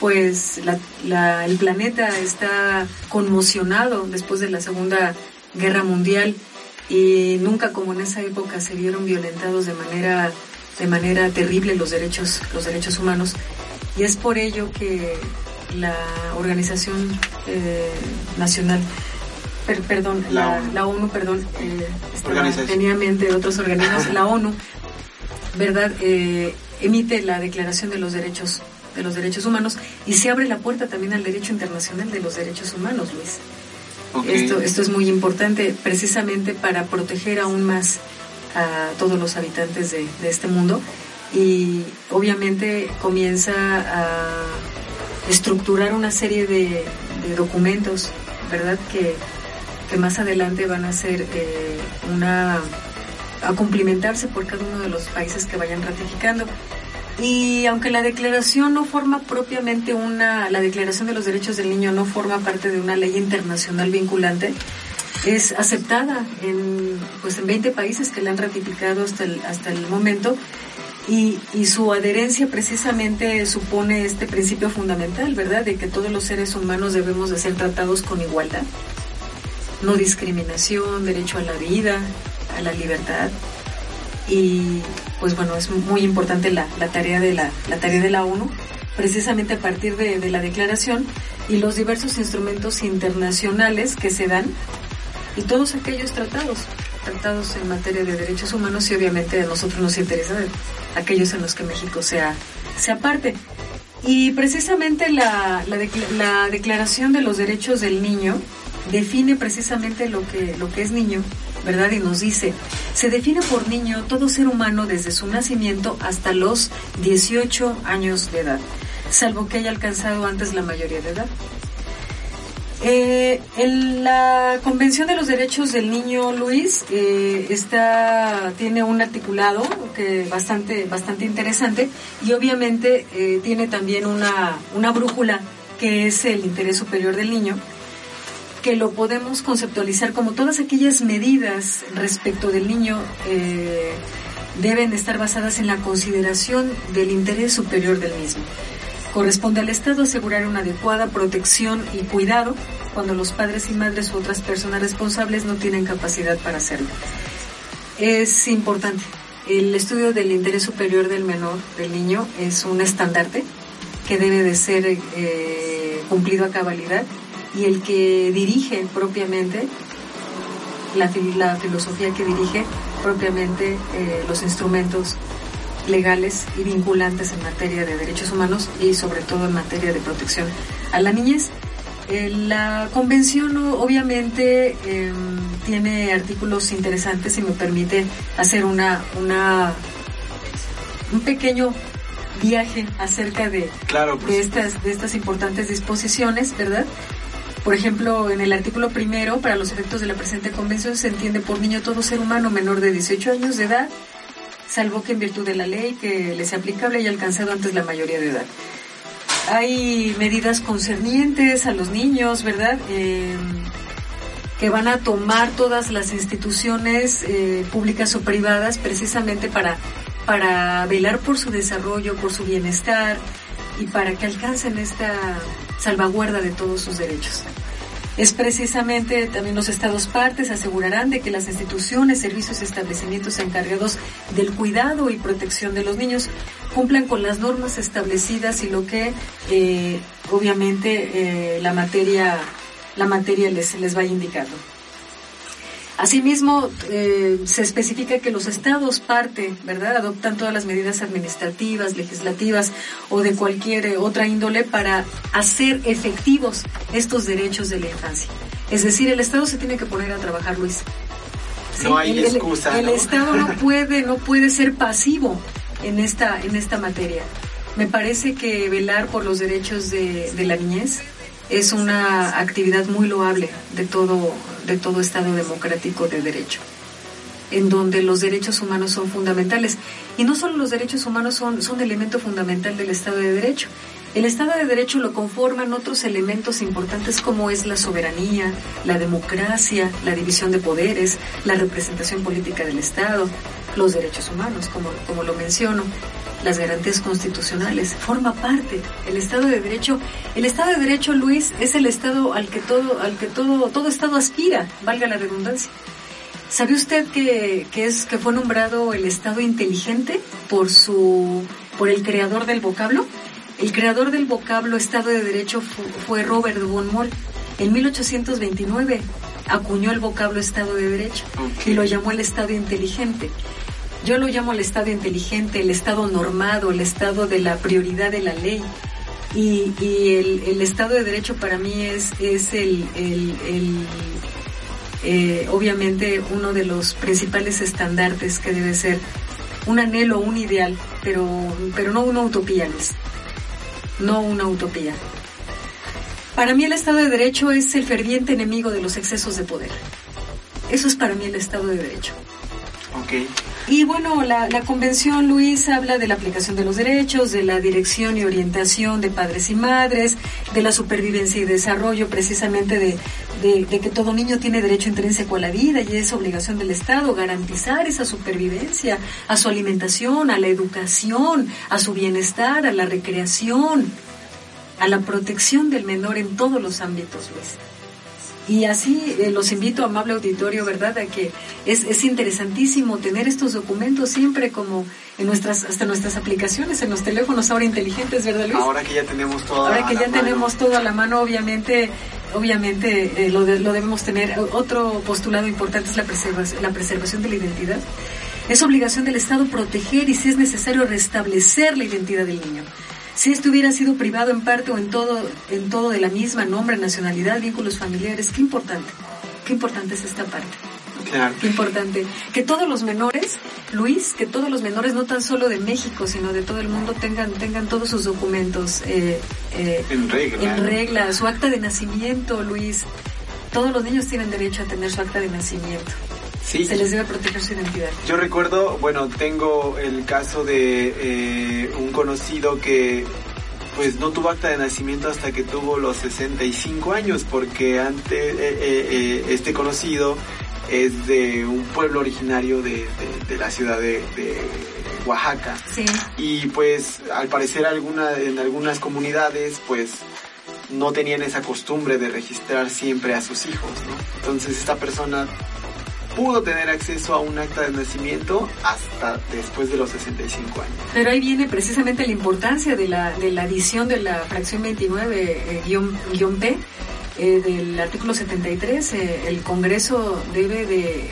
pues la, el planeta está conmocionado después de la Segunda Guerra Mundial y nunca como en esa época se vieron violentados de manera de manera terrible los derechos los derechos humanos y es por ello que la organización eh, nacional perdón la, ONU. perdón eh, tenía en mente otros organismos la ONU verdad eh, emite la declaración de los derechos de los derechos humanos y se abre la puerta también al derecho internacional de los derechos humanos Luis. Esto, esto es muy importante precisamente para proteger aún más a todos los habitantes de, este mundo y obviamente comienza a estructurar una serie de, documentos, ¿verdad? Que, que, más adelante van a ser eh, una a cumplimentarse por cada uno de los países que vayan ratificando. Y aunque la declaración no forma propiamente una, la declaración de los derechos del niño no forma parte de una ley internacional vinculante, es aceptada en, pues en 20 países que la han ratificado hasta el, hasta el momento y, y, su adherencia precisamente supone este principio fundamental, ¿verdad? De que todos los seres humanos debemos de ser tratados con igualdad. No discriminación, derecho a la vida, a la libertad. Y pues bueno, es muy importante la, la tarea, de la, la, tarea de la ONU, precisamente a partir de, de la declaración y los diversos instrumentos internacionales que se dan y todos aquellos tratados, tratados en materia de derechos humanos y obviamente a nosotros nos interesa aquellos en los que México sea, sea parte. Y precisamente la, la, la, Declaración de los Derechos del Niño define precisamente lo que, lo que es niño, ¿verdad? Y nos dice, se define por niño todo ser humano desde su nacimiento hasta los 18 años de edad, salvo que haya alcanzado antes la mayoría de edad. Eh, la Convención de los Derechos del Niño, Luis, eh, está, tiene un articulado que bastante, bastante interesante y obviamente eh, tiene también una, una brújula que es el interés superior del niño, que lo podemos conceptualizar como todas aquellas medidas respecto del niño eh, deben estar basadas en la consideración del interés superior del mismo. Corresponde al Estado asegurar una adecuada protección y cuidado cuando los padres y madres u otras personas responsables no tienen capacidad para hacerlo. Es importante. El estudio del interés superior del menor, del niño, es un estandarte que debe de ser eh, cumplido a cabalidad y el que dirige propiamente, la, la filosofía que dirige propiamente eh, los instrumentos legales y vinculantes en materia de derechos humanos y sobre todo en materia de protección a la niñez. Eh, la convención obviamente em, tiene artículos interesantes y me permite hacer una, una un pequeño viaje acerca de, de, estas, de estas importantes disposiciones, ¿verdad? Por ejemplo, en el artículo primero, para los efectos de la presente convención, se entiende por niño todo ser humano menor de 18 años de edad salvo que en virtud de la ley que les sea aplicable haya alcanzado antes la mayoría de edad. Hay medidas concernientes a los niños, ¿verdad? Eh, que van a tomar todas las instituciones eh, públicas o privadas precisamente para, para velar por su desarrollo, por su bienestar y para que alcancen esta salvaguarda de todos sus derechos. Es precisamente también los estados partes asegurarán de que las instituciones, servicios y establecimientos encargados del cuidado y protección de los niños cumplan con las normas establecidas y lo que eh, obviamente eh, la materia la materia les, les va indicando. Asimismo, eh, se especifica que los estados parte, ¿verdad?, adoptan todas las medidas administrativas, legislativas o de cualquier eh, otra índole para hacer efectivos estos derechos de la infancia. Es decir, el Estado se tiene que poner a trabajar, Luis. No hay excusa. El, Estado no puede, no puede ser pasivo en esta, en esta materia. Me parece que velar por los derechos de, de la niñez es una actividad muy loable de todo, de todo Estado democrático de derecho, en donde los derechos humanos son fundamentales. Y no solo los derechos humanos son, son elemento fundamental del Estado de Derecho. El Estado de Derecho lo conforman otros elementos importantes como es la soberanía, la democracia, la división de poderes, la representación política del Estado, los derechos humanos, como, como lo menciono, las garantías constitucionales, forma parte. El Estado de Derecho, el Estado de Derecho, Luis, es el Estado al que todo, al que todo, todo Estado aspira, valga la redundancia. ¿Sabe usted que, que, es, que fue nombrado el Estado inteligente por, su, por el creador del vocablo? El creador del vocablo Estado de Derecho fue Robert von Moll. En 1829 acuñó el vocablo Estado de Derecho y lo llamó el Estado inteligente. Yo lo llamo el Estado inteligente, el Estado normado, el Estado de la prioridad de la ley. Y, el, Estado de Derecho para mí es, es el, eh, obviamente uno de los principales estandartes que debe ser un anhelo, un ideal, pero, pero no una utopía, Luis. No una utopía. Para mí el Estado de Derecho es el ferviente enemigo de los excesos de poder. Eso es para mí el Estado de Derecho. Y bueno, la, Convención, Luis, habla de la aplicación de los derechos, de la dirección y orientación de padres y madres, de la supervivencia y desarrollo precisamente de, de, que todo niño tiene derecho intrínseco a la vida y es obligación del Estado garantizar esa supervivencia, a su alimentación, a la educación, a su bienestar, a la recreación a la protección del menor en todos los ámbitos, Luis. Y así eh, los invito, amable auditorio, ¿verdad?, a que es, es, interesantísimo tener estos documentos siempre como en nuestras, hasta nuestras aplicaciones, en los teléfonos ahora inteligentes, ¿verdad, Luis? Ahora que ya tenemos todo Ahora que ya tenemos todo a la mano, obviamente, obviamente eh, lo, lo debemos tener. Otro postulado importante es la preservación, la preservación de la identidad. Es obligación del Estado proteger y, si es necesario, restablecer la identidad del niño. Si esto hubiera sido privado en parte o en todo, en todo de la misma, nombre, nacionalidad, vínculos familiares, qué importante, qué importante es esta parte. Claro. Qué importante. Que todos los menores, Luis, que todos los menores, no tan solo de México, sino de todo el mundo, tengan, tengan todos sus documentos eh, eh, en regla. En regla, su acta de nacimiento, Luis. Todos los niños tienen derecho a tener su acta de nacimiento. Se les debe proteger su identidad. Yo recuerdo, bueno, tengo el caso de eh, un conocido que pues no tuvo acta de nacimiento hasta que tuvo los 65 años, porque antes eh, eh, este conocido es de un pueblo originario de, la ciudad de, Oaxaca. Sí. Y pues al parecer alguna, en algunas comunidades pues no tenían esa costumbre de registrar siempre a sus hijos, ¿no? Entonces esta persona pudo tener acceso a un acta de nacimiento hasta después de los 65 años. Pero ahí viene precisamente la importancia de la, de la adición de la fracción 29-P eh, del artículo 73. Eh, el Congreso debe de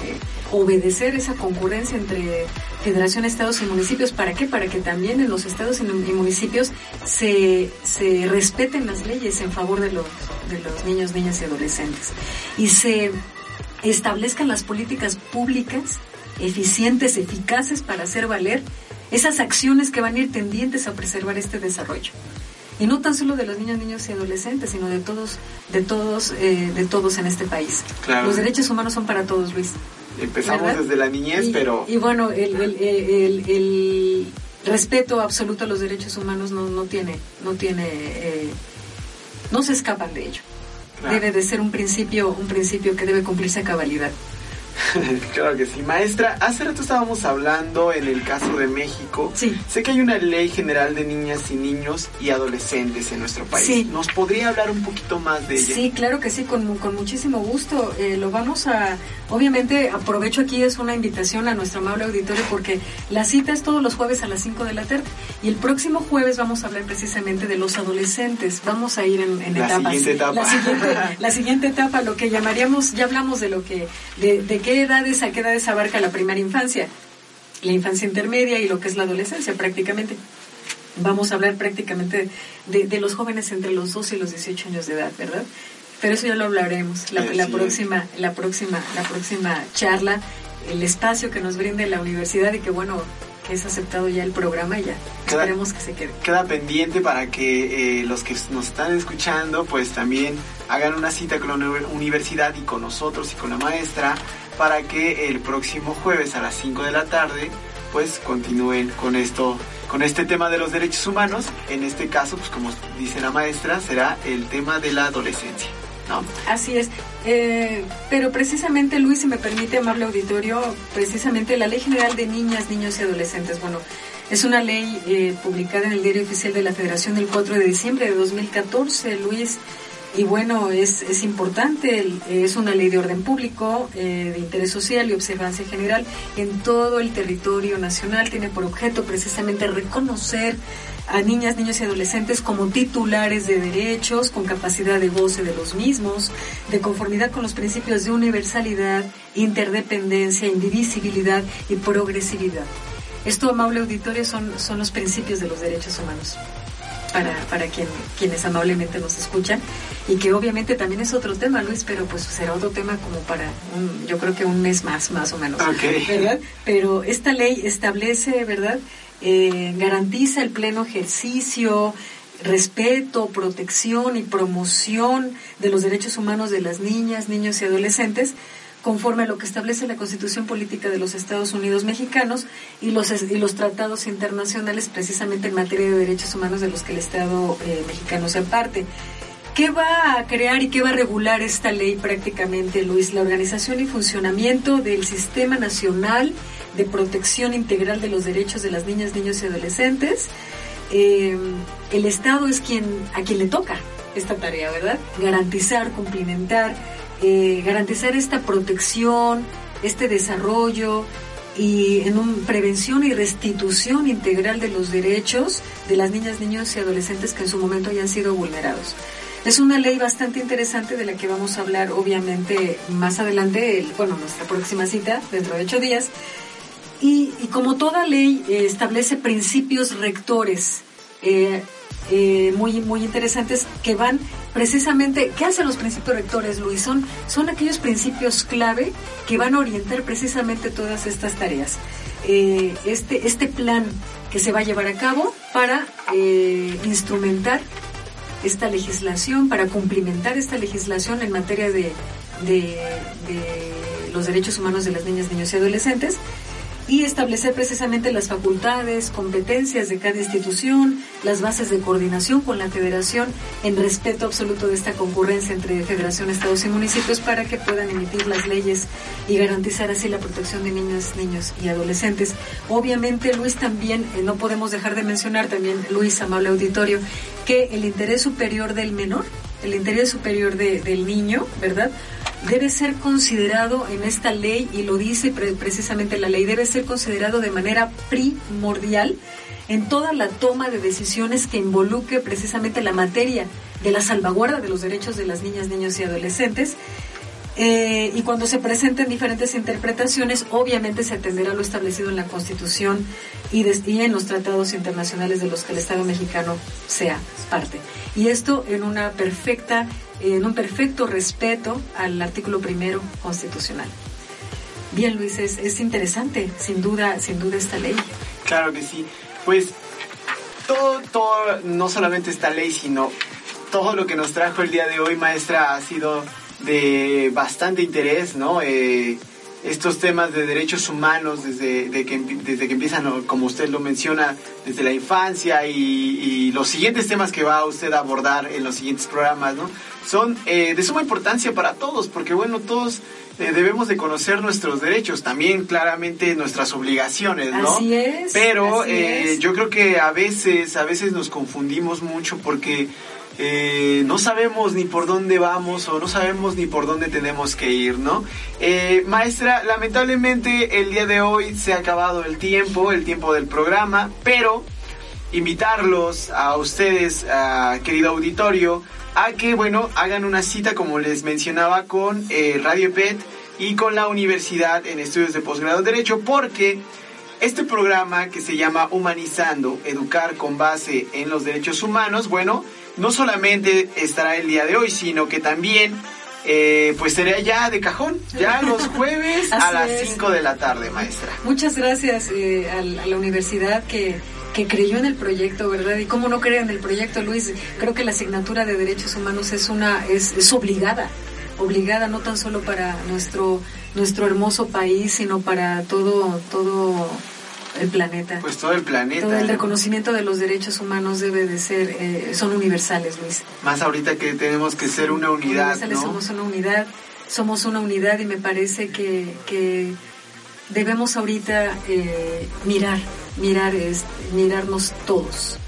obedecer esa concurrencia entre federación, estados y municipios. ¿Para qué? Para que también en los estados y municipios se, se respeten las leyes en favor de los, de los niños, niñas y adolescentes. Y se establezcan las políticas públicas eficientes, eficaces para hacer valer esas acciones que van a ir tendientes a preservar este desarrollo. Y no tan solo de los niños, niños y adolescentes, sino de todos, de todos, eh, de todos en este país. Los derechos humanos son para todos, Luis. Empezamos desde la niñez, pero... Y bueno, el, respeto absoluto a los derechos humanos no, no tiene, no tiene, eh, no se escapan de ello. Debe de ser un principio, un principio que debe cumplirse a cabalidad. claro que sí. Maestra, hace rato estábamos hablando en el caso de México. Sí. Sé que hay una ley general de niñas y niños y adolescentes en nuestro país. Sí. ¿Nos podría hablar un poquito más de ella? Sí, claro que sí, con, con muchísimo gusto. Eh, lo vamos a... Obviamente, aprovecho aquí, es una invitación a nuestro amable auditorio porque la cita es todos los jueves a las 5 de la tarde. Y el próximo jueves vamos a hablar precisamente de los adolescentes. Vamos a ir en, en la etapas. Siguiente etapa. La siguiente, la siguiente etapa, lo que llamaríamos, ya hablamos de lo que, de, de qué edades, a qué edades abarca la primera infancia, la infancia intermedia y lo que es la adolescencia prácticamente. Vamos a hablar prácticamente de, los jóvenes entre los 12 y los 18 años de edad, ¿verdad? Pero eso ya lo hablaremos la, la próxima, la próxima, la próxima charla, el espacio que nos brinde la universidad y que bueno, que es aceptado ya el programa y ya esperemos que se quede. Queda pendiente para que eh, los que nos están escuchando pues también hagan una cita con la universidad y con nosotros y con la maestra para que el próximo jueves a las 5 de la tarde pues continúen con esto con este tema de los derechos humanos en este caso pues como dice la maestra será el tema de la adolescencia ¿no? Así es. Eh, pero precisamente, Luis, si me permite, amable auditorio, precisamente la Ley General de Niñas, Niños y Adolescentes, bueno, es una ley eh, publicada en el Diario Oficial de la Federación del 4 de diciembre de 2014, Luis, y bueno, es, es importante, es una ley de orden público, eh, de interés social y observancia general en todo el territorio nacional. Tiene por objeto precisamente reconocer a niñas, niños y adolescentes como titulares de derechos, con capacidad de goce de los mismos, de conformidad con los principios de universalidad, interdependencia, indivisibilidad y progresividad. Esto, amable auditorio, son, son los principios de los derechos humanos para, para quien, quienes amablemente nos escuchan y que obviamente también es otro tema, Luis, pero pues será otro tema como para un, yo creo que un mes más, más o menos, ¿verdad? Pero esta ley establece, ¿verdad? Eh, garantiza el pleno ejercicio, respeto, protección y promoción de los derechos humanos de las niñas, niños y adolescentes conforme a lo que establece la Constitución Política de los Estados Unidos Mexicanos y los, y los tratados internacionales precisamente en materia de derechos humanos de los que el Estado eh, mexicano se aparte. ¿Qué va a crear y qué va a regular esta ley prácticamente, Luis? La organización y funcionamiento del Sistema Nacional de Protección Integral de los Derechos de las Niñas, Niños y Adolescentes. Eh, el Estado es quien a quien le toca esta tarea, ¿verdad? Garantizar, cumplimentar eh, garantizar esta protección, este desarrollo y en un, prevención y restitución integral de los derechos de las niñas, niños y adolescentes que en su momento hayan sido vulnerados. Es una ley bastante interesante de la que vamos a hablar obviamente más adelante, el, bueno, nuestra próxima cita, dentro de ocho días. Y, como toda ley eh, establece principios rectores eh, eh, muy, muy interesantes que van precisamente, ¿qué hacen los principios rectores, Luis? Son, son aquellos principios clave que van a orientar precisamente todas estas tareas. Este, este plan que se va a llevar a cabo para instrumentar esta legislación, para cumplimentar esta legislación en materia de, de los derechos humanos de las niñas, niños y adolescentes y establecer precisamente las facultades, competencias de cada institución, las bases de coordinación con la federación en respeto absoluto de esta concurrencia entre federación, estados y municipios para que puedan emitir las leyes y garantizar así la protección de niños, niños y adolescentes. Obviamente, Luis, también eh, no podemos dejar de mencionar también, Luis, amable auditorio, que el interés superior del menor, el interés superior del niño, ¿verdad? Debe ser considerado en esta ley, y lo dice precisamente la ley, debe ser considerado de manera primordial en toda la toma de decisiones que involucre precisamente la materia de la salvaguarda de los derechos de las niñas, niños y adolescentes eh, y cuando se presenten diferentes interpretaciones, obviamente se atenderá lo establecido en la Constitución y, en los tratados internacionales de los que el Estado mexicano sea parte. Y esto en una perfecta, en un perfecto respeto al artículo primero constitucional. Bien, Luis, es, es interesante, sin duda, sin duda esta ley. Claro que sí. Pues todo, todo, no solamente esta ley, sino todo lo que nos trajo el día de hoy, maestra, ha sido de bastante interés, ¿no? Eh, estos temas de derechos humanos desde, que, desde que empiezan, como usted lo menciona, desde la infancia y, los siguientes temas que va usted a abordar en los siguientes programas, ¿no? Son eh, de suma importancia para todos, porque bueno, todos eh, debemos de conocer nuestros derechos, también claramente nuestras obligaciones, ¿no? Así es. Pero yo creo que a veces, a veces nos confundimos mucho porque eh, no sabemos ni por dónde vamos o no sabemos ni por dónde tenemos que ir, ¿no? Eh, maestra, lamentablemente el día de hoy se ha acabado el tiempo, el tiempo del programa, pero invitarlos a ustedes, querido auditorio, a que, bueno, hagan una cita, como les mencionaba, con eh, Radio PET y con la Universidad en Estudios de Posgrado en Derecho, porque este programa que se llama Humanizando, Educar con base en los derechos humanos, bueno, no solamente estará el día de hoy, sino que también eh, pues será ya de cajón, ya los jueves a las 5 de la tarde, maestra. Muchas gracias eh, a, la universidad que, que creyó en el proyecto, ¿verdad? Y cómo no cree en el proyecto, Luis, creo que la asignatura de derechos humanos es una es, es obligada, obligada no tan solo para nuestro nuestro hermoso país, sino para todo todo el planeta. Pues todo el planeta. Todo el reconocimiento de los derechos humanos debe de ser, eh, son universales, Luis. Más ahorita que tenemos que ser una unidad. ¿no? Somos una unidad, somos una unidad y me parece que, que debemos ahorita eh, mirar, mirar, es, mirarnos todos.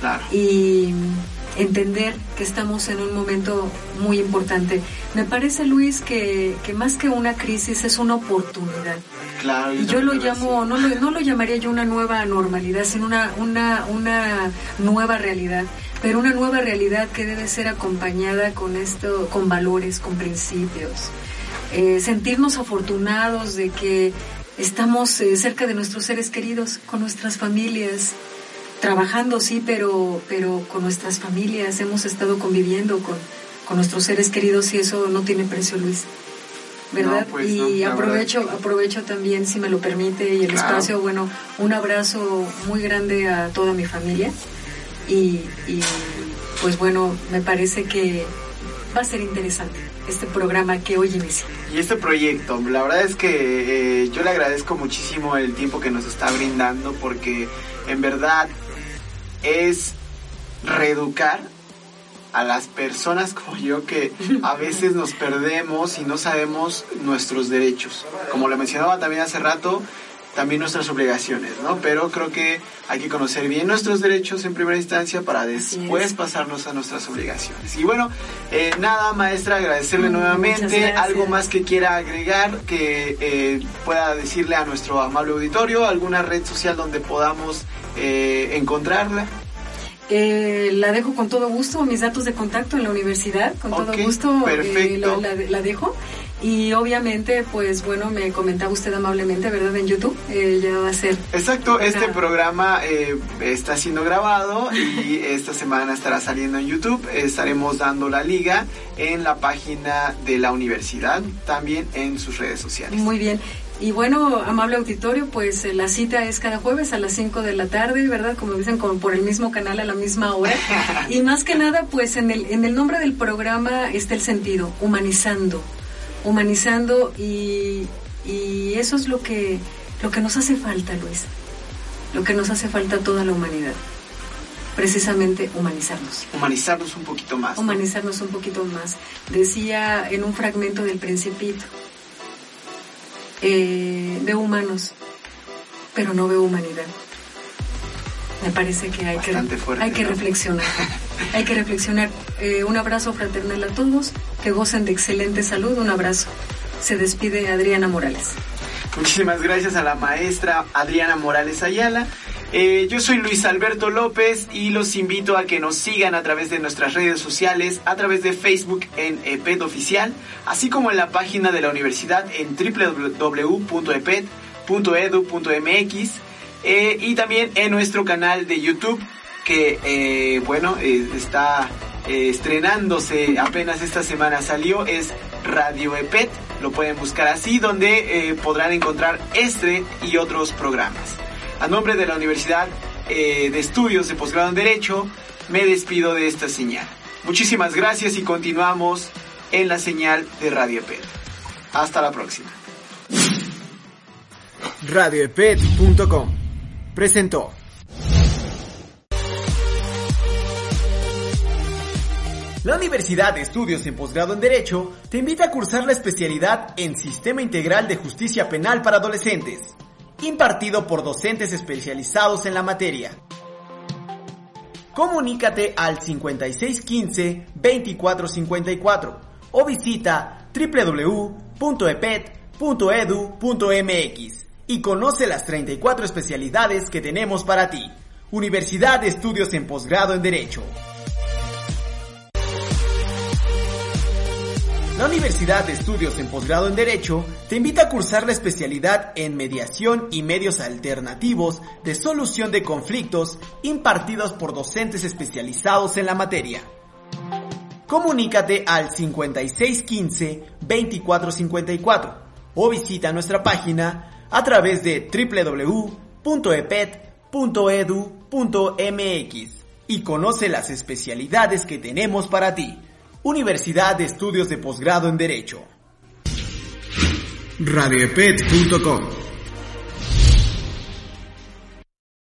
Claro. Y, entender que estamos en un momento muy importante. Me parece, Luis, que, que más que una crisis es una oportunidad. Claro, y yo lo llamo, no lo, no lo llamaría yo una nueva normalidad, sino una, una, una nueva realidad, pero una nueva realidad que debe ser acompañada con esto, con valores, con principios. Eh, sentirnos afortunados de que estamos eh, cerca de nuestros seres queridos, con nuestras familias, trabajando, sí, pero, pero con nuestras familias, hemos estado conviviendo con, con nuestros seres queridos y eso no tiene precio, Luis. ¿Verdad? No, pues, y no, aprovecho, verdad. aprovecho también, si me lo permite, y el Claro. espacio, bueno, un abrazo muy grande a toda mi familia. Y, y, pues bueno, me parece que va a ser interesante este programa que hoy inicia. Y este proyecto, la verdad es que eh, yo le agradezco muchísimo el tiempo que nos está brindando porque en verdad es reeducar a las personas como yo que a veces nos perdemos y no sabemos nuestros derechos. Como lo mencionaba también hace rato, también nuestras obligaciones, ¿no? Pero creo que hay que conocer bien nuestros derechos en primera instancia para después es. pasarnos a nuestras obligaciones. Y bueno, eh, nada, maestra, agradecerle Mm, nuevamente. Algo más que quiera agregar, que eh, pueda decirle a nuestro amable auditorio, alguna red social donde podamos eh, encontrarla. Eh, la dejo con todo gusto, mis datos de contacto en la universidad, con todo gusto eh, perfecto. la, la- la dejo. Y obviamente, pues bueno, me comentaba usted amablemente, ¿verdad? En YouTube, eh, ya va a ser. Exacto, este programa eh, está siendo grabado y esta semana estará saliendo en YouTube. Estaremos dando la liga en la página de la universidad, también en sus redes sociales. Muy bien. Y bueno, amable auditorio, pues eh, la cita es cada jueves a las 5 de la tarde, ¿verdad? Como dicen, como por el mismo canal a la misma hora. Y más que nada, pues en el, en el nombre del programa está el sentido, humanizando. Humanizando y, y eso es lo que, lo que nos hace falta, Luis. Lo que nos hace falta a toda la humanidad. Precisamente humanizarnos. Humanizarnos un poquito más. ¿no? Humanizarnos un poquito más. Decía en un fragmento del Principito, eh, veo humanos, pero no veo humanidad. Me parece que hay Bastante que, fuerte, hay reflexionar. hay que reflexionar. Eh, un abrazo fraternal a todos, que gocen de excelente salud. Un abrazo. Se despide Adriana Morales. Muchísimas gracias a la maestra Adriana Morales Ayala. Eh, yo soy Luis Alberto López y los invito a que nos sigan a través de nuestras redes sociales, a través de Facebook en EPET Oficial, así como en la página de la universidad en www.epet.edu.mx eh, y también en nuestro canal de YouTube que, eh, bueno, eh, está estrenándose apenas esta semana salió, es Radio EPET, lo pueden buscar así, donde podrán encontrar este y otros programas. A nombre de la Universidad eh, de Estudios de Posgrado en Derecho, me despido de esta señal. Muchísimas gracias y continuamos en la señal de Radio EPET. Hasta la próxima. radioepet.com presentó La Universidad de Estudios en Posgrado en Derecho te invita a cursar la especialidad en Sistema Integral de Justicia Penal para Adolescentes, impartido por docentes especializados en la materia. Comunícate al 5615-2454 o visita www.epet.edu.mx y conoce las 34 especialidades que tenemos para ti. Universidad de Estudios en Posgrado en Derecho. La Universidad de Estudios en Posgrado en Derecho te invita a cursar la especialidad en Mediación y Medios Alternativos de Solución de Conflictos impartidos por docentes especializados en la materia. Comunícate al 5615-2454 o visita nuestra página a través de www.epet.edu.mx y conoce las especialidades que tenemos para ti. Universidad de Estudios de Posgrado en Derecho. radioepet.com